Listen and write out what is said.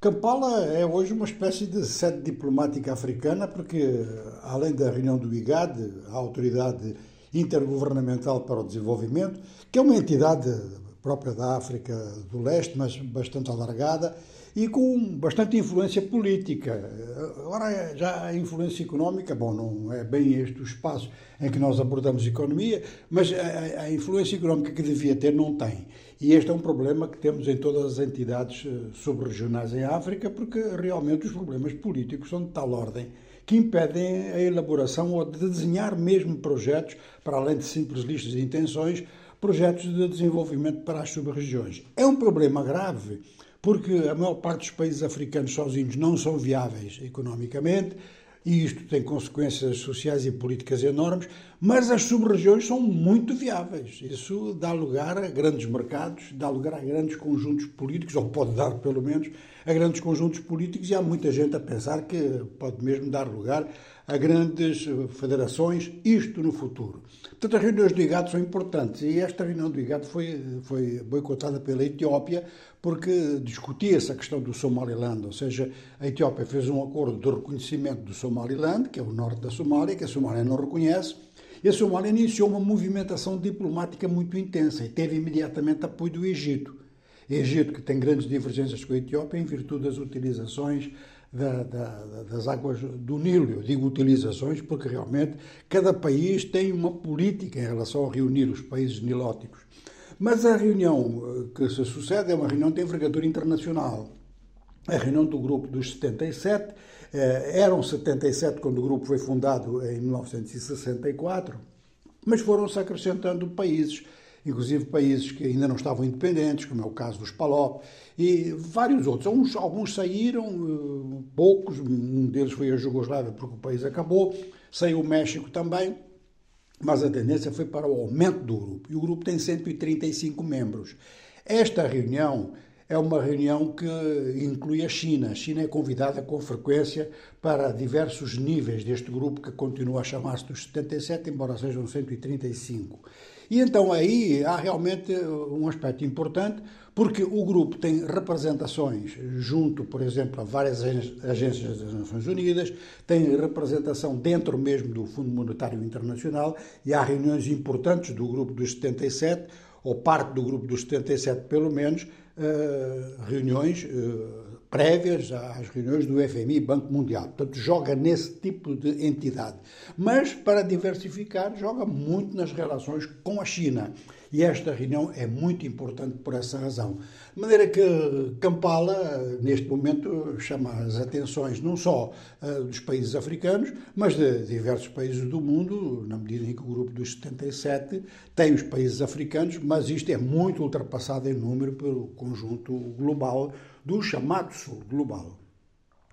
Kampala é hoje uma espécie de sede diplomática africana, porque, além da reunião do IGAD, a Autoridade Intergovernamental para o Desenvolvimento, que é uma entidade própria da África do Leste, mas bastante alargada, e com bastante influência política. Agora, já a influência económica, bom, não é bem este o espaço em que nós abordamos economia, mas a, a influência económica que devia ter não tem. E este é um problema que temos em todas as entidades eh, subregionais em África, porque realmente os problemas políticos são de tal ordem que impedem a elaboração ou de desenhar mesmo projetos, para além de simples listas de intenções, projetos de desenvolvimento para as sub-regiões. É um problema grave porque a maior parte dos países africanos sozinhos não são viáveis economicamente e isto tem consequências sociais e políticas enormes, mas as sub-regiões são muito viáveis. Isso dá lugar a grandes mercados, dá lugar a grandes conjuntos políticos, ou pode dar pelo menos a grandes conjuntos políticos, e há muita gente a pensar que pode mesmo dar lugar a grandes federações, isto no futuro. Portanto, as reuniões do IGAD são importantes e esta reunião do IGAD foi, foi boicotada pela Etiópia porque discutia-se a questão do Somaliland, ou seja, a Etiópia fez um acordo de reconhecimento do Somaliland, que é o norte da Somália, que a Somália não reconhece, e a Somália iniciou uma movimentação diplomática muito intensa e teve imediatamente apoio do Egito. Egito, que tem grandes divergências com a Etiópia em virtude das utilizações da, da, das águas do Nilo. Eu digo utilizações porque realmente cada país tem uma política em relação a reunir os países nilóticos. Mas a reunião eh, que se sucede é uma reunião de envergadura internacional. A reunião do grupo dos 77, eh, eram 77 quando o grupo foi fundado em 1964, mas foram-se acrescentando países inclusive países que ainda não estavam independentes, como é o caso dos PALOP, e vários outros. Alguns, alguns saíram, eh, poucos, um deles foi a Jugoslávia, porque o país acabou, saiu o México também, mas a tendência foi para o aumento do grupo, e o grupo tem 135 membros. Esta reunião é uma reunião que inclui a China. A China é convidada com frequência para diversos níveis deste grupo, que continua a chamar-se dos 77, embora sejam 135. E então aí há realmente um aspecto importante, porque o grupo tem representações junto, por exemplo, a várias agências das Nações Unidas, tem representação dentro mesmo do Fundo Monetário Internacional e há reuniões importantes do grupo dos 77, ou parte do grupo dos 77 pelo menos, reuniões eh, prévias às reuniões do FMI e Banco Mundial. Portanto, joga nesse tipo de entidade. Mas, para diversificar, joga muito nas relações com a China. E esta reunião é muito importante por essa razão. De maneira que Kampala, neste momento, chama as atenções não só uh, dos países africanos, mas de diversos países do mundo, na medida em que o grupo dos 77 tem os países africanos, mas isto é muito ultrapassado em número pelo conjunto global do chamado Sul Global.